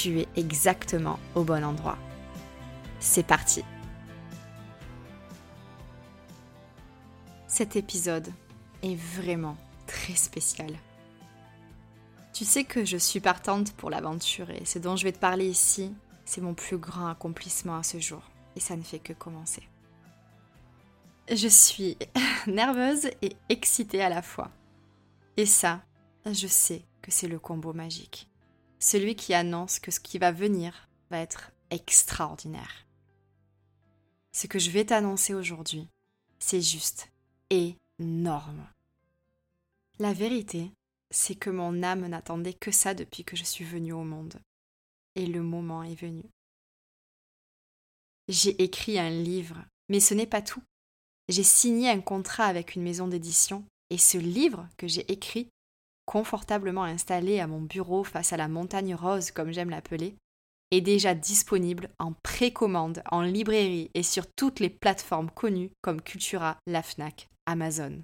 tu es exactement au bon endroit. C'est parti Cet épisode est vraiment très spécial. Tu sais que je suis partante pour l'aventure et ce dont je vais te parler ici, c'est mon plus grand accomplissement à ce jour. Et ça ne fait que commencer. Je suis nerveuse et excitée à la fois. Et ça, je sais que c'est le combo magique. Celui qui annonce que ce qui va venir va être extraordinaire. Ce que je vais t'annoncer aujourd'hui, c'est juste énorme. La vérité, c'est que mon âme n'attendait que ça depuis que je suis venue au monde. Et le moment est venu. J'ai écrit un livre, mais ce n'est pas tout. J'ai signé un contrat avec une maison d'édition, et ce livre que j'ai écrit, confortablement installé à mon bureau face à la montagne rose comme j'aime l'appeler, est déjà disponible en précommande en librairie et sur toutes les plateformes connues comme Cultura, la Fnac, Amazon.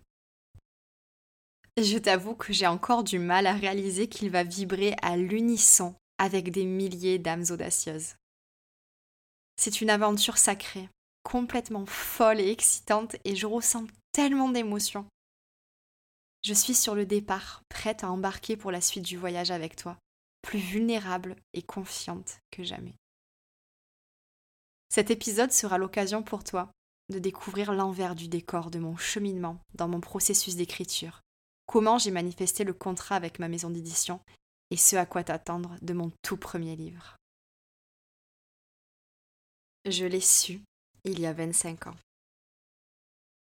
Je t'avoue que j'ai encore du mal à réaliser qu'il va vibrer à l'unisson avec des milliers d'âmes audacieuses. C'est une aventure sacrée, complètement folle et excitante, et je ressens tellement d'émotions. Je suis sur le départ, prête à embarquer pour la suite du voyage avec toi, plus vulnérable et confiante que jamais. Cet épisode sera l'occasion pour toi de découvrir l'envers du décor de mon cheminement dans mon processus d'écriture, comment j'ai manifesté le contrat avec ma maison d'édition et ce à quoi t'attendre de mon tout premier livre. Je l'ai su il y a 25 ans.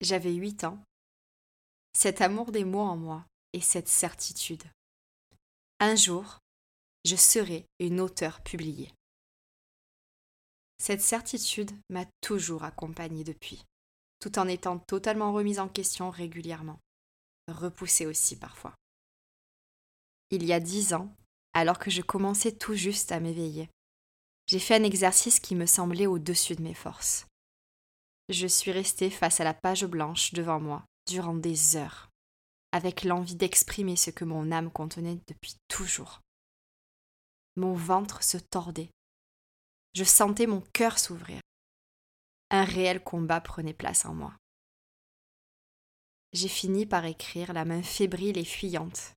J'avais 8 ans. Cet amour des mots en moi et cette certitude. Un jour, je serai une auteure publiée. Cette certitude m'a toujours accompagnée depuis, tout en étant totalement remise en question régulièrement repoussé aussi parfois. Il y a dix ans, alors que je commençais tout juste à m'éveiller, j'ai fait un exercice qui me semblait au-dessus de mes forces. Je suis restée face à la page blanche devant moi durant des heures, avec l'envie d'exprimer ce que mon âme contenait depuis toujours. Mon ventre se tordait. Je sentais mon cœur s'ouvrir. Un réel combat prenait place en moi j'ai fini par écrire la main fébrile et fuyante.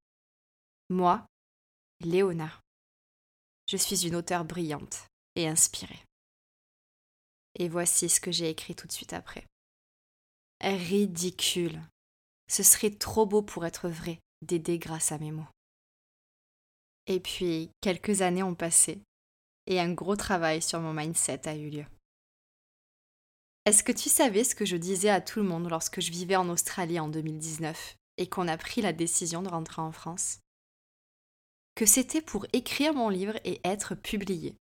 Moi, Léona, je suis une auteure brillante et inspirée. Et voici ce que j'ai écrit tout de suite après. Ridicule. Ce serait trop beau pour être vrai d'aider grâce à mes mots. Et puis, quelques années ont passé, et un gros travail sur mon mindset a eu lieu. Est-ce que tu savais ce que je disais à tout le monde lorsque je vivais en Australie en 2019 et qu'on a pris la décision de rentrer en France? Que c'était pour écrire mon livre et être publié.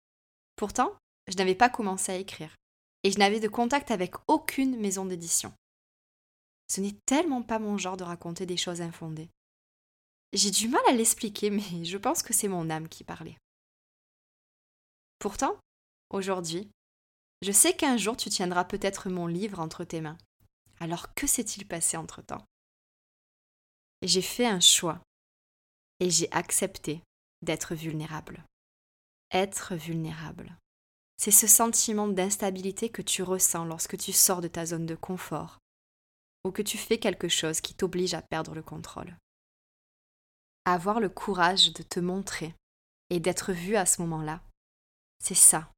Pourtant, je n'avais pas commencé à écrire et je n'avais de contact avec aucune maison d'édition. Ce n'est tellement pas mon genre de raconter des choses infondées. J'ai du mal à l'expliquer, mais je pense que c'est mon âme qui parlait. Pourtant, aujourd'hui, je sais qu'un jour tu tiendras peut-être mon livre entre tes mains. Alors que s'est-il passé entre-temps? J'ai fait un choix et j'ai accepté d'être vulnérable. Être vulnérable. C'est ce sentiment d'instabilité que tu ressens lorsque tu sors de ta zone de confort ou que tu fais quelque chose qui t'oblige à perdre le contrôle. Avoir le courage de te montrer et d'être vu à ce moment-là, c'est ça,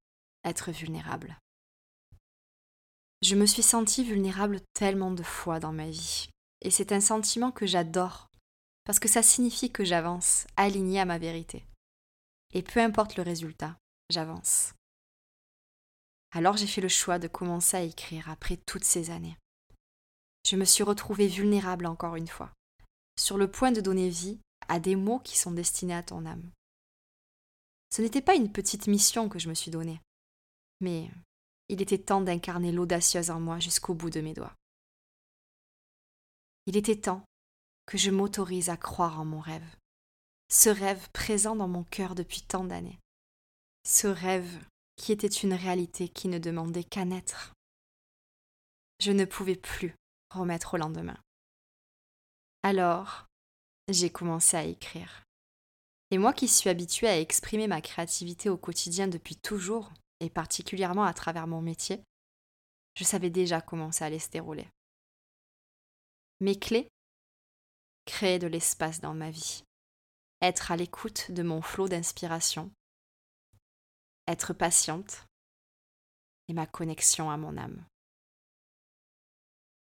être vulnérable. Je me suis sentie vulnérable tellement de fois dans ma vie, et c'est un sentiment que j'adore, parce que ça signifie que j'avance, alignée à ma vérité. Et peu importe le résultat, j'avance. Alors j'ai fait le choix de commencer à écrire après toutes ces années. Je me suis retrouvée vulnérable encore une fois, sur le point de donner vie à des mots qui sont destinés à ton âme. Ce n'était pas une petite mission que je me suis donnée, mais il était temps d'incarner l'audacieuse en moi jusqu'au bout de mes doigts. Il était temps que je m'autorise à croire en mon rêve, ce rêve présent dans mon cœur depuis tant d'années, ce rêve qui était une réalité qui ne demandait qu'à naître. Je ne pouvais plus remettre au lendemain. Alors, j'ai commencé à écrire. Et moi qui suis habituée à exprimer ma créativité au quotidien depuis toujours, et particulièrement à travers mon métier, je savais déjà comment ça allait se dérouler. Mes clés? Créer de l'espace dans ma vie, être à l'écoute de mon flot d'inspiration, être patiente et ma connexion à mon âme.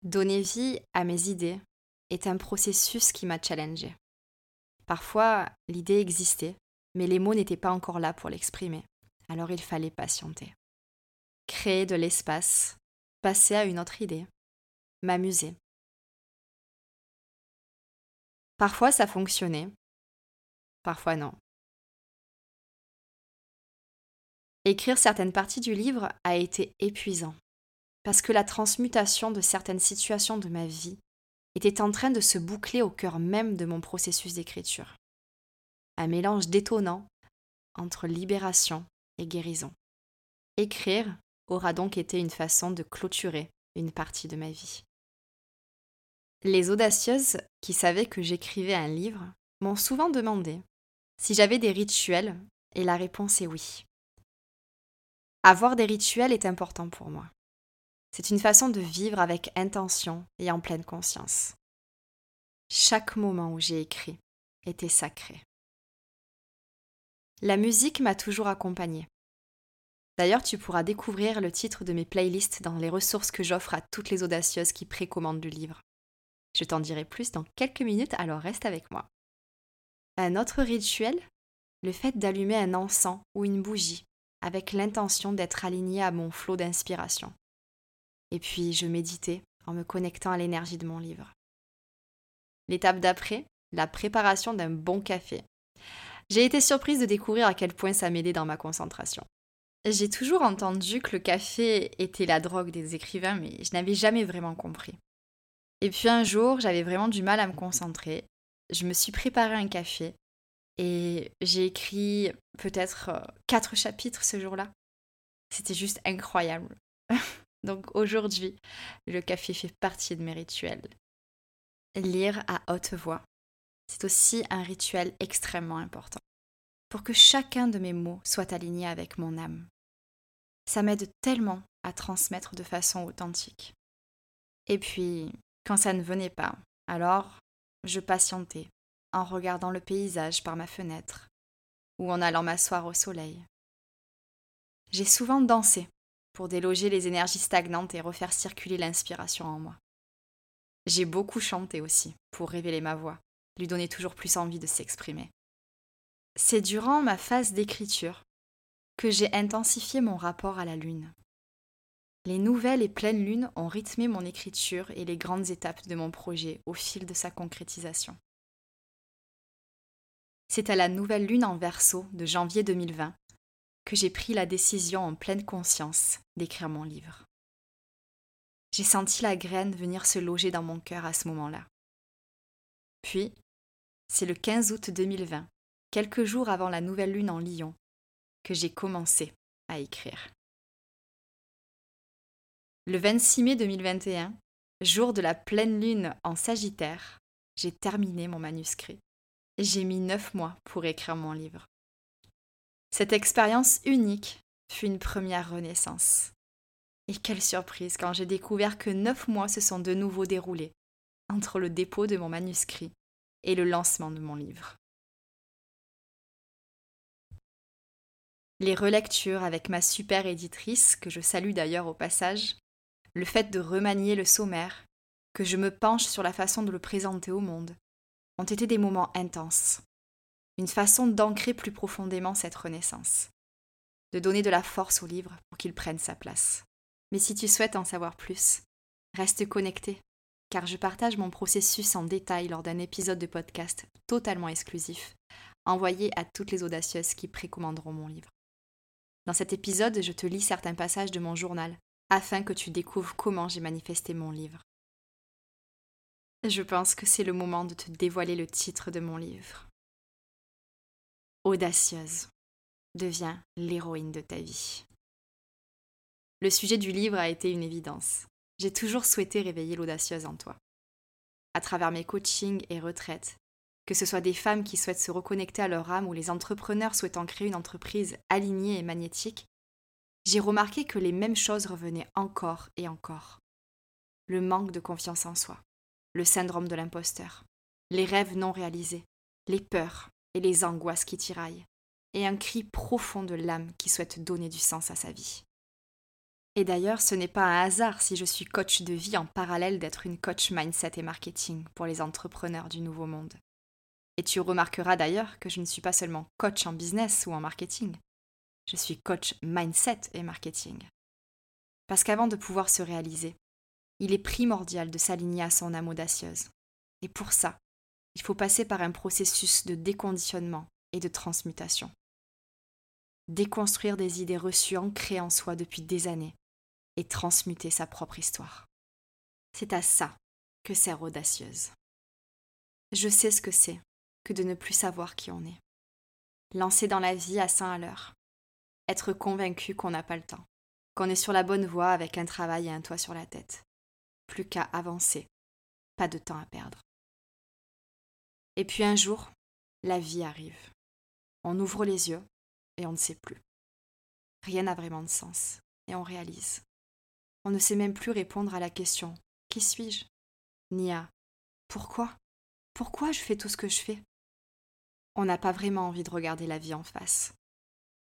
Donner vie à mes idées est un processus qui m'a challengé. Parfois, l'idée existait, mais les mots n'étaient pas encore là pour l'exprimer alors il fallait patienter. Créer de l'espace, passer à une autre idée, m'amuser. Parfois ça fonctionnait, parfois non. Écrire certaines parties du livre a été épuisant, parce que la transmutation de certaines situations de ma vie était en train de se boucler au cœur même de mon processus d'écriture. Un mélange détonnant entre libération et guérison. Écrire aura donc été une façon de clôturer une partie de ma vie. Les audacieuses qui savaient que j'écrivais un livre m'ont souvent demandé si j'avais des rituels et la réponse est oui. Avoir des rituels est important pour moi. C'est une façon de vivre avec intention et en pleine conscience. Chaque moment où j'ai écrit était sacré. La musique m'a toujours accompagnée. D'ailleurs, tu pourras découvrir le titre de mes playlists dans les ressources que j'offre à toutes les audacieuses qui précommandent le livre. Je t'en dirai plus dans quelques minutes, alors reste avec moi. Un autre rituel? Le fait d'allumer un encens ou une bougie, avec l'intention d'être aligné à mon flot d'inspiration. Et puis, je méditais en me connectant à l'énergie de mon livre. L'étape d'après, la préparation d'un bon café. J'ai été surprise de découvrir à quel point ça m'aidait dans ma concentration. J'ai toujours entendu que le café était la drogue des écrivains, mais je n'avais jamais vraiment compris. Et puis un jour, j'avais vraiment du mal à me concentrer. Je me suis préparé un café et j'ai écrit peut-être euh, quatre chapitres ce jour-là. C'était juste incroyable. Donc aujourd'hui, le café fait partie de mes rituels. Lire à haute voix, c'est aussi un rituel extrêmement important pour que chacun de mes mots soit aligné avec mon âme. Ça m'aide tellement à transmettre de façon authentique. Et puis, quand ça ne venait pas, alors je patientais en regardant le paysage par ma fenêtre ou en allant m'asseoir au soleil. J'ai souvent dansé pour déloger les énergies stagnantes et refaire circuler l'inspiration en moi. J'ai beaucoup chanté aussi pour révéler ma voix, lui donner toujours plus envie de s'exprimer. C'est durant ma phase d'écriture que j'ai intensifié mon rapport à la lune. Les nouvelles et pleines lunes ont rythmé mon écriture et les grandes étapes de mon projet au fil de sa concrétisation. C'est à la nouvelle lune en verso de janvier 2020 que j'ai pris la décision en pleine conscience d'écrire mon livre. J'ai senti la graine venir se loger dans mon cœur à ce moment-là. Puis, c'est le 15 août 2020 quelques jours avant la nouvelle lune en Lion, que j'ai commencé à écrire. Le 26 mai 2021, jour de la pleine lune en Sagittaire, j'ai terminé mon manuscrit. J'ai mis neuf mois pour écrire mon livre. Cette expérience unique fut une première renaissance. Et quelle surprise quand j'ai découvert que neuf mois se sont de nouveau déroulés entre le dépôt de mon manuscrit et le lancement de mon livre. Les relectures avec ma super éditrice, que je salue d'ailleurs au passage, le fait de remanier le sommaire, que je me penche sur la façon de le présenter au monde, ont été des moments intenses. Une façon d'ancrer plus profondément cette renaissance, de donner de la force au livre pour qu'il prenne sa place. Mais si tu souhaites en savoir plus, reste connecté, car je partage mon processus en détail lors d'un épisode de podcast totalement exclusif, envoyé à toutes les audacieuses qui précommanderont mon livre. Dans cet épisode, je te lis certains passages de mon journal, afin que tu découvres comment j'ai manifesté mon livre. Je pense que c'est le moment de te dévoiler le titre de mon livre. Audacieuse, deviens l'héroïne de ta vie. Le sujet du livre a été une évidence. J'ai toujours souhaité réveiller l'audacieuse en toi. À travers mes coachings et retraites, que ce soit des femmes qui souhaitent se reconnecter à leur âme ou les entrepreneurs souhaitant créer une entreprise alignée et magnétique, j'ai remarqué que les mêmes choses revenaient encore et encore. Le manque de confiance en soi, le syndrome de l'imposteur, les rêves non réalisés, les peurs et les angoisses qui tiraillent, et un cri profond de l'âme qui souhaite donner du sens à sa vie. Et d'ailleurs, ce n'est pas un hasard si je suis coach de vie en parallèle d'être une coach mindset et marketing pour les entrepreneurs du nouveau monde. Et tu remarqueras d'ailleurs que je ne suis pas seulement coach en business ou en marketing, je suis coach mindset et marketing. Parce qu'avant de pouvoir se réaliser, il est primordial de s'aligner à son âme audacieuse. Et pour ça, il faut passer par un processus de déconditionnement et de transmutation. Déconstruire des idées reçues ancrées en soi depuis des années et transmuter sa propre histoire. C'est à ça que sert audacieuse. Je sais ce que c'est que de ne plus savoir qui on est. Lancer dans la vie à 100 à l'heure. Être convaincu qu'on n'a pas le temps, qu'on est sur la bonne voie avec un travail et un toit sur la tête. Plus qu'à avancer, pas de temps à perdre. Et puis un jour, la vie arrive. On ouvre les yeux et on ne sait plus. Rien n'a vraiment de sens et on réalise on ne sait même plus répondre à la question Qui suis-je? ni à Pourquoi? Pourquoi je fais tout ce que je fais? On n'a pas vraiment envie de regarder la vie en face.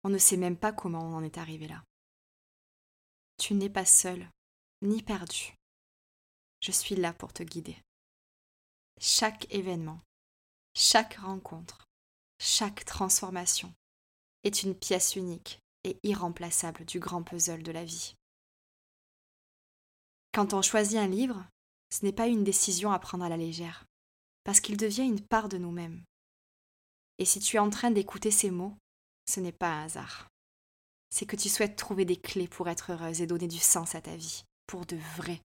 On ne sait même pas comment on en est arrivé là. Tu n'es pas seul, ni perdu. Je suis là pour te guider. Chaque événement, chaque rencontre, chaque transformation est une pièce unique et irremplaçable du grand puzzle de la vie. Quand on choisit un livre, ce n'est pas une décision à prendre à la légère, parce qu'il devient une part de nous-mêmes. Et si tu es en train d'écouter ces mots, ce n'est pas un hasard. C'est que tu souhaites trouver des clés pour être heureuse et donner du sens à ta vie, pour de vrai.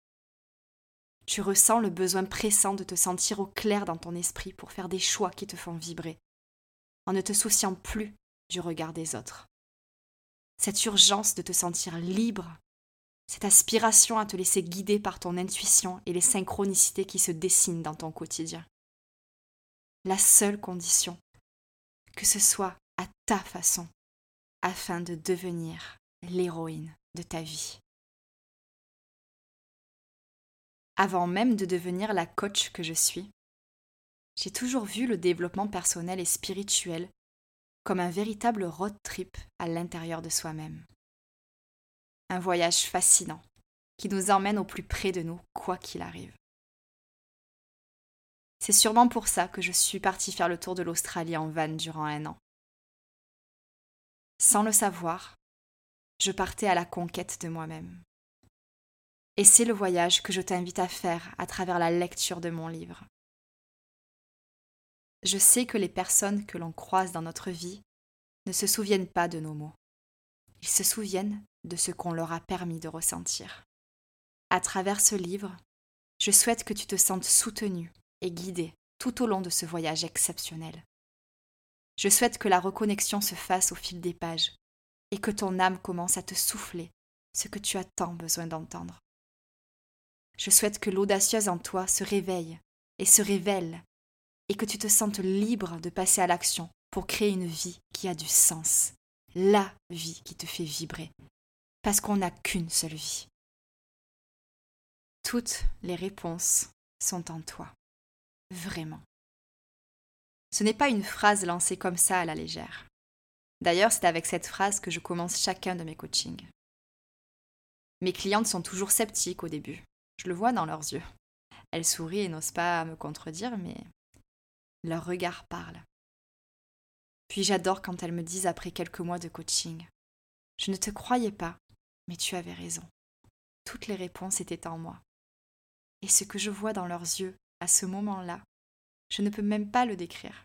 Tu ressens le besoin pressant de te sentir au clair dans ton esprit pour faire des choix qui te font vibrer, en ne te souciant plus du regard des autres. Cette urgence de te sentir libre cette aspiration à te laisser guider par ton intuition et les synchronicités qui se dessinent dans ton quotidien. La seule condition, que ce soit à ta façon, afin de devenir l'héroïne de ta vie. Avant même de devenir la coach que je suis, j'ai toujours vu le développement personnel et spirituel comme un véritable road trip à l'intérieur de soi-même un voyage fascinant qui nous emmène au plus près de nous, quoi qu'il arrive. C'est sûrement pour ça que je suis partie faire le tour de l'Australie en van durant un an. Sans le savoir, je partais à la conquête de moi-même. Et c'est le voyage que je t'invite à faire à travers la lecture de mon livre. Je sais que les personnes que l'on croise dans notre vie ne se souviennent pas de nos mots. Ils se souviennent de ce qu'on leur a permis de ressentir. À travers ce livre, je souhaite que tu te sentes soutenu et guidé tout au long de ce voyage exceptionnel. Je souhaite que la reconnexion se fasse au fil des pages et que ton âme commence à te souffler ce que tu as tant besoin d'entendre je souhaite que l'audacieuse en toi se réveille et se révèle, et que tu te sentes libre de passer à l'action pour créer une vie qui a du sens, la vie qui te fait vibrer, parce qu'on n'a qu'une seule vie. Toutes les réponses sont en toi, vraiment. Ce n'est pas une phrase lancée comme ça à la légère. D'ailleurs, c'est avec cette phrase que je commence chacun de mes coachings. Mes clientes sont toujours sceptiques au début. Je le vois dans leurs yeux. Elles sourient et n'osent pas me contredire, mais leur regard parle. Puis j'adore quand elles me disent après quelques mois de coaching Je ne te croyais pas, mais tu avais raison. Toutes les réponses étaient en moi. Et ce que je vois dans leurs yeux à ce moment-là, je ne peux même pas le décrire.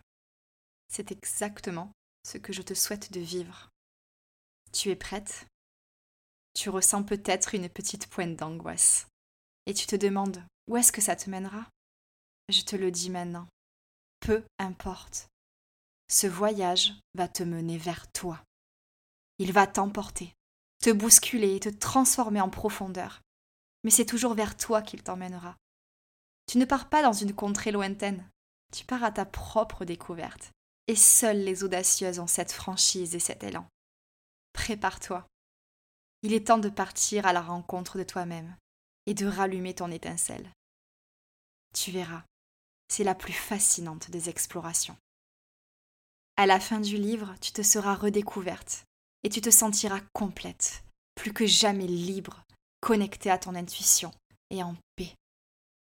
C'est exactement ce que je te souhaite de vivre. Tu es prête? Tu ressens peut-être une petite pointe d'angoisse. Et tu te demandes où est-ce que ça te mènera? Je te le dis maintenant. Peu importe. Ce voyage va te mener vers toi. Il va t'emporter, te bousculer et te transformer en profondeur. Mais c'est toujours vers toi qu'il t'emmènera. Tu ne pars pas dans une contrée lointaine, tu pars à ta propre découverte. Et seules les audacieuses ont cette franchise et cet élan. Prépare-toi. Il est temps de partir à la rencontre de toi-même et de rallumer ton étincelle. Tu verras, c'est la plus fascinante des explorations. À la fin du livre, tu te seras redécouverte et tu te sentiras complète, plus que jamais libre, connectée à ton intuition et en paix,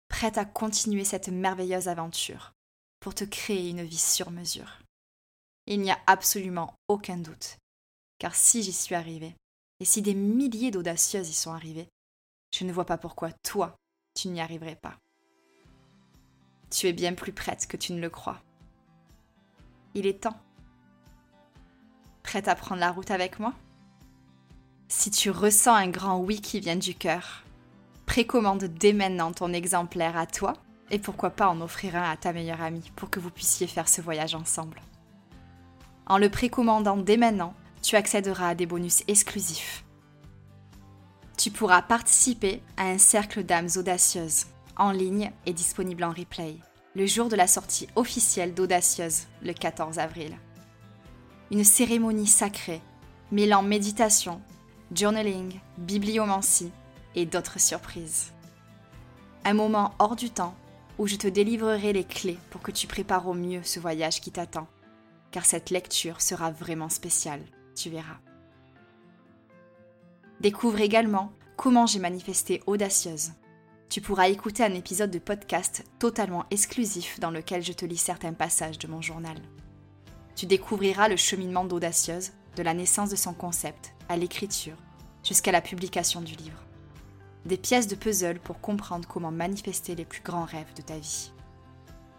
prête à continuer cette merveilleuse aventure pour te créer une vie sur mesure. Il n'y a absolument aucun doute, car si j'y suis arrivée, et si des milliers d'audacieuses y sont arrivées, je ne vois pas pourquoi toi, tu n'y arriverais pas. Tu es bien plus prête que tu ne le crois. Il est temps. Prête à prendre la route avec moi? Si tu ressens un grand oui qui vient du cœur, précommande dès maintenant ton exemplaire à toi et pourquoi pas en offrir un à ta meilleure amie pour que vous puissiez faire ce voyage ensemble. En le précommandant dès maintenant, tu accéderas à des bonus exclusifs. Tu pourras participer à un cercle d'âmes audacieuses, en ligne et disponible en replay, le jour de la sortie officielle d'Audacieuse, le 14 avril. Une cérémonie sacrée, mêlant méditation, journaling, bibliomancie et d'autres surprises. Un moment hors du temps où je te délivrerai les clés pour que tu prépares au mieux ce voyage qui t'attend, car cette lecture sera vraiment spéciale, tu verras. Découvre également comment j'ai manifesté audacieuse. Tu pourras écouter un épisode de podcast totalement exclusif dans lequel je te lis certains passages de mon journal. Tu découvriras le cheminement d'audacieuse, de la naissance de son concept à l'écriture, jusqu'à la publication du livre des pièces de puzzle pour comprendre comment manifester les plus grands rêves de ta vie.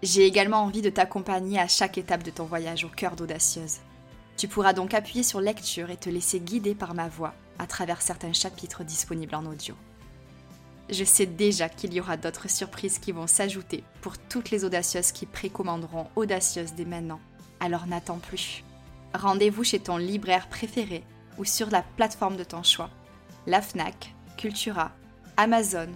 J'ai également envie de t'accompagner à chaque étape de ton voyage au cœur d'Audacieuse. Tu pourras donc appuyer sur lecture et te laisser guider par ma voix à travers certains chapitres disponibles en audio. Je sais déjà qu'il y aura d'autres surprises qui vont s'ajouter pour toutes les audacieuses qui précommanderont Audacieuse dès maintenant. Alors n'attends plus. Rendez-vous chez ton libraire préféré ou sur la plateforme de ton choix. La FNAC, Cultura, Amazon.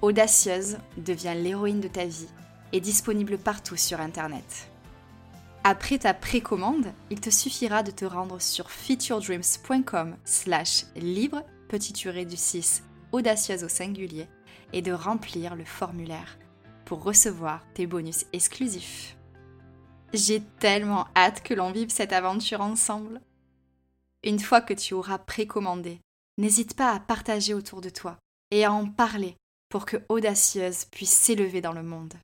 Audacieuse devient l'héroïne de ta vie et disponible partout sur Internet. Après ta précommande, il te suffira de te rendre sur featuredreams.com slash libre, petit du 6, audacieuse au singulier, et de remplir le formulaire pour recevoir tes bonus exclusifs. J'ai tellement hâte que l'on vive cette aventure ensemble. Une fois que tu auras précommandé, n'hésite pas à partager autour de toi et à en parler pour que Audacieuse puisse s'élever dans le monde.